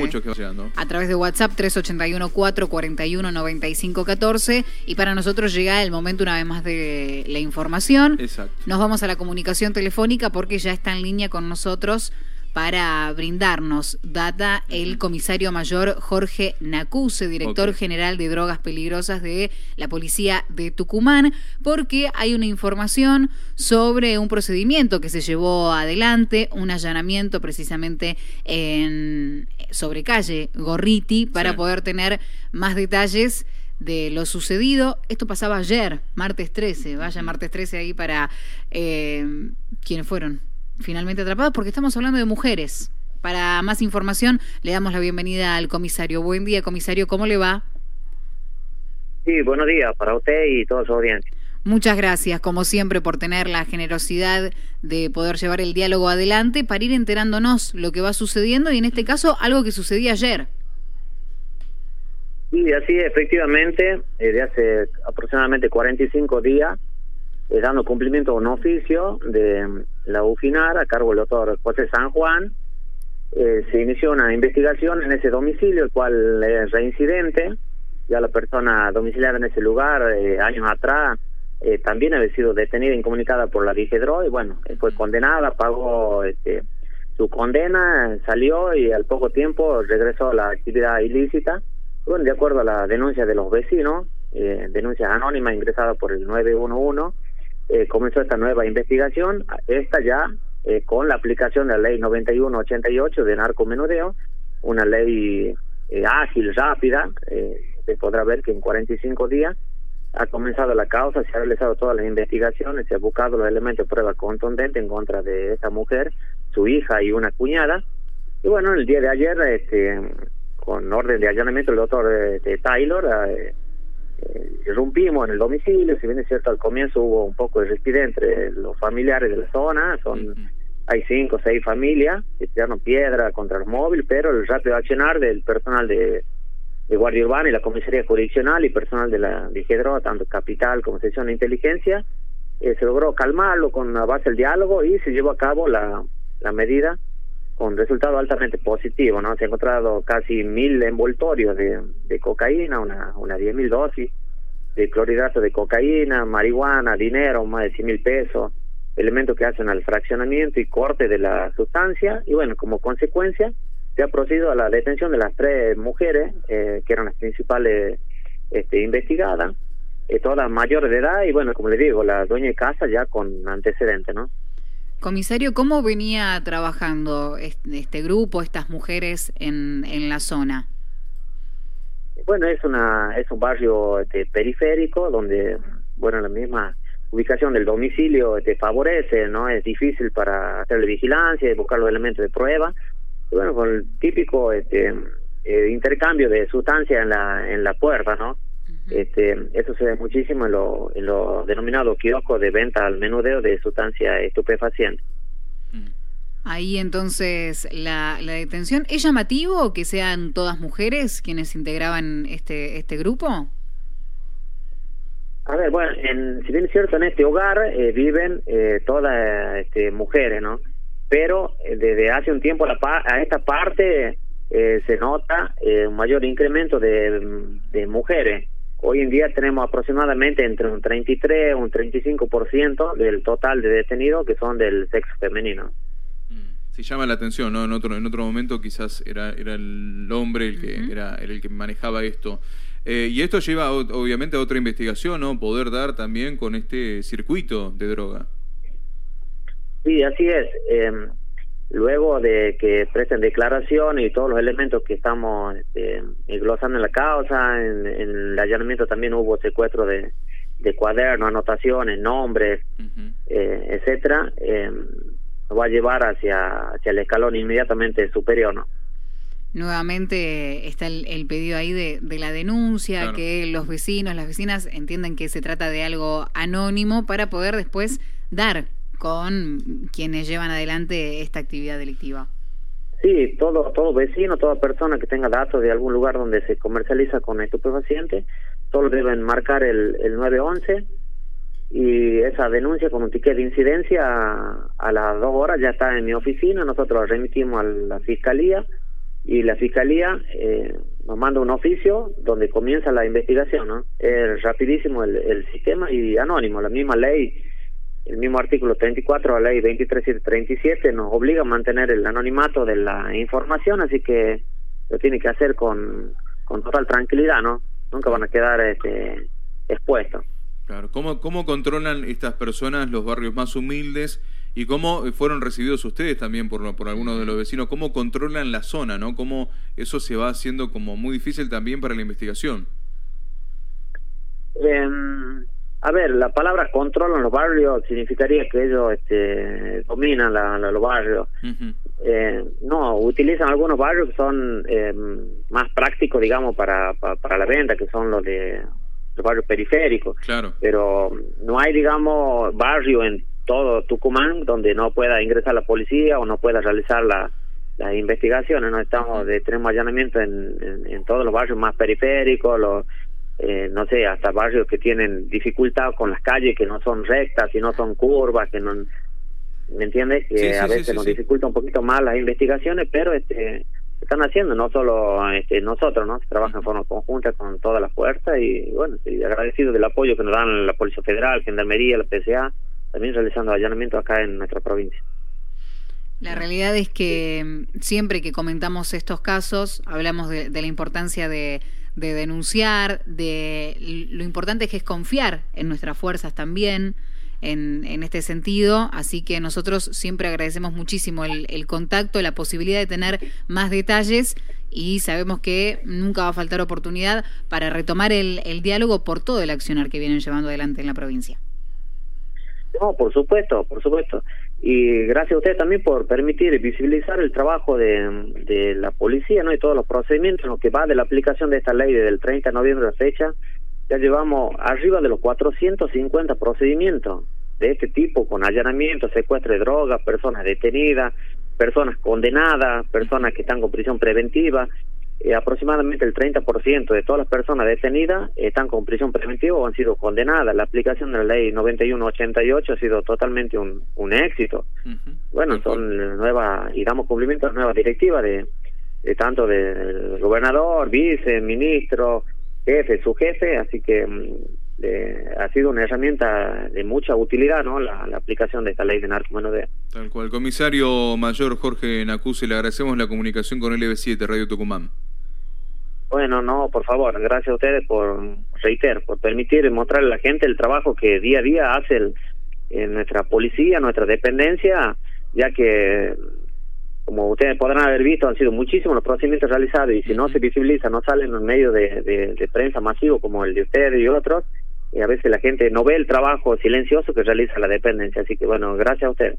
Muchos que van llegando. A través de WhatsApp 381-441-9514. Y para nosotros llega el momento una vez más de la información. Exacto. Nos vamos a la comunicación telefónica porque ya está en línea con nosotros para brindarnos data el comisario mayor Jorge Nacuse, director general de drogas peligrosas de la policía de Tucumán, porque hay una información sobre un procedimiento que se llevó adelante, un allanamiento precisamente en sobre calle Gorriti para Sí. poder tener más detalles de lo sucedido. Esto pasaba ayer, martes 13. Vaya martes 13 ahí para eh, quienes fueron finalmente atrapados, porque estamos hablando de mujeres. Para más información, le damos la bienvenida al comisario. Buen día, comisario, ¿cómo le va? Sí, buenos días para usted y toda su audiencia. Muchas gracias, como siempre, por tener la generosidad de poder llevar el diálogo adelante para ir enterándonos lo que va sucediendo y en este caso algo que sucedía ayer. Y así efectivamente, eh, de hace aproximadamente 45 días, eh, dando cumplimiento a un oficio de la UFINAR a cargo del doctor José San Juan, eh, se inició una investigación en ese domicilio, el cual es reincidente. Ya la persona domiciliada en ese lugar, eh, años atrás, eh, también había sido detenida e incomunicada por la DIGEDRO y bueno, eh, fue condenada, pagó este, su condena, salió y al poco tiempo regresó a la actividad ilícita. Bueno, de acuerdo a la denuncia de los vecinos, eh, denuncias anónimas ingresadas por el 911, eh, comenzó esta nueva investigación, esta ya eh, con la aplicación de la ley 9188 de narcomenudeo, una ley eh, ágil, rápida, eh, se podrá ver que en 45 días ha comenzado la causa, se han realizado todas las investigaciones, se ha buscado los elementos de prueba contundentes en contra de esta mujer, su hija y una cuñada. Y bueno, el día de ayer, este, con orden de allanamiento del doctor este, Taylor, eh, irrumpimos en el domicilio, si bien es cierto al comienzo hubo un poco de respiro entre los familiares de la zona, son hay cinco o seis familias que tiraron piedra contra el móvil, pero el rápido accionar del personal de, de Guardia Urbana y la Comisaría Jurisdiccional y personal de la de tanto Capital como Sección de Inteligencia, eh, se logró calmarlo con la base del diálogo y se llevó a cabo la, la medida con resultado altamente positivo, ¿no? Se ha encontrado casi mil envoltorios de, de cocaína, una, una diez mil dosis de clorhidrato de cocaína, marihuana, dinero, más de cien mil pesos, elementos que hacen al fraccionamiento y corte de la sustancia, y bueno, como consecuencia, se ha procedido a la detención de las tres mujeres, eh, que eran las principales este, investigadas, eh, todas mayores de edad, y bueno, como le digo, la dueña de casa ya con antecedentes, ¿no? Comisario, ¿cómo venía trabajando este, este grupo, estas mujeres en, en la zona? Bueno, es una es un barrio este, periférico donde, bueno, la misma ubicación del domicilio te favorece, ¿no? Es difícil para hacer la vigilancia y buscar los elementos de prueba. Bueno, con el típico este, eh, intercambio de sustancias en la en la puerta, ¿no? Este, eso se ve muchísimo en lo, en lo denominado kiosco de venta al menudeo de sustancias estupefacientes. Ahí entonces la, la detención. ¿Es llamativo que sean todas mujeres quienes integraban este, este grupo? A ver, bueno, en, si bien es cierto, en este hogar eh, viven eh, todas este, mujeres, ¿no? Pero eh, desde hace un tiempo a, la a esta parte eh, se nota eh, un mayor incremento de, de mujeres. Hoy en día tenemos aproximadamente entre un 33 y un 35% del total de detenidos que son del sexo femenino. Sí llama la atención, ¿no? En otro, en otro momento quizás era, era el hombre el que era, era el que manejaba esto. Eh, y esto lleva obviamente a otra investigación, ¿no? Poder dar también con este circuito de droga. Sí, así es. Eh, luego de que presten declaración y todos los elementos que estamos este, glosando en la causa, en, en el allanamiento también hubo secuestro de, de cuadernos, anotaciones, nombres, eh, etcétera, eh, nos va a llevar hacia, hacia el escalón inmediatamente superior, ¿no? Nuevamente está el, el pedido ahí de, de la denuncia, Claro. que los vecinos, las vecinas entienden que se trata de algo anónimo para poder después dar con quienes llevan adelante esta actividad delictiva. Sí, todo, todo vecino, toda persona que tenga datos de algún lugar donde se comercializa con estupefacientes, todos deben marcar el, el 911 y esa denuncia con un ticket de incidencia a, las dos horas ya está en mi oficina, nosotros la remitimos a la fiscalía y la fiscalía eh, nos manda un oficio donde comienza la investigación, ¿no? Es rapidísimo el sistema y anónimo, la misma ley, el mismo artículo 34 la ley 23737 nos obliga a mantener el anonimato de la información, así que lo tiene que hacer con, con total tranquilidad, ¿no? Nunca van a quedar este, expuestos. Claro, ¿Cómo, ¿cómo controlan estas personas los barrios más humildes y cómo fueron recibidos ustedes también por, por algunos de los vecinos? ¿Cómo controlan la zona, no? ¿Cómo eso se va haciendo como muy difícil también para la investigación? Eh, a ver, la palabra controlan los barrios significaría que ellos este, dominan la, los barrios. eh, no, utilizan algunos barrios que son eh, más prácticos, digamos, para, para, para la venta, que son los de barrios periféricos. Claro. Pero no hay, digamos, barrio en todo Tucumán donde no pueda ingresar la policía o no pueda realizar la, las investigaciones. No estamos de tenemos allanamiento en, en, en, todos los barrios más periféricos, los eh, no sé, hasta barrios que tienen dificultad con las calles que no son rectas y no son curvas, que no, ¿me entiendes? Que sí, sí, a veces sí, nos dificulta un poquito más las investigaciones, pero este están haciendo, no solo este, nosotros, ¿no? Se trabaja en forma conjunta con toda la fuerza y, bueno, estoy agradecido del apoyo que nos dan la Policía Federal, Gendarmería, la PSA, también realizando allanamientos acá en nuestra provincia. La realidad es que mm, siempre que comentamos estos casos, hablamos de, de la importancia de, de, denunciar, de lo importante que es confiar en nuestras fuerzas también, en, en, este sentido, así que nosotros siempre agradecemos muchísimo el, el, contacto, la posibilidad de tener más detalles y sabemos que nunca va a faltar oportunidad para retomar el, el diálogo por todo el accionar que vienen llevando adelante en la provincia. No, por supuesto, por supuesto. Y gracias a usted también por permitir visibilizar el trabajo de, de la policía ¿no? y todos los procedimientos en lo que va de la aplicación de esta ley desde el 30 de noviembre a fecha ya llevamos arriba de los 450 procedimientos de este tipo, con allanamiento, secuestro de drogas, personas detenidas, personas condenadas, personas que están con prisión preventiva. Eh, aproximadamente el 30% de todas las personas detenidas están con prisión preventiva o han sido condenadas. La aplicación de la ley 9188 ha sido totalmente un, un éxito. Uh -huh. Bueno, son nuevas, y damos cumplimiento a las nuevas directivas de, de tanto del gobernador, vice, ministro, jefe, su jefe, así que eh, ha sido una herramienta de mucha utilidad, ¿no? La, la aplicación de esta ley de narcomenudeo. Tal cual. Comisario Mayor Jorge Nacuse, le agradecemos la comunicación con LB7 Radio Tucumán. Bueno, no, por favor, gracias a ustedes por, reiter, por permitir mostrarle a la gente el trabajo que día a día hace el, en nuestra policía, nuestra dependencia, ya que como ustedes podrán haber visto, han sido muchísimos los procedimientos realizados y si no se visibiliza, no salen en medio de, de, de prensa masivo como el de ustedes y otros, y a veces la gente no ve el trabajo silencioso que realiza la dependencia. Así que bueno, gracias a ustedes.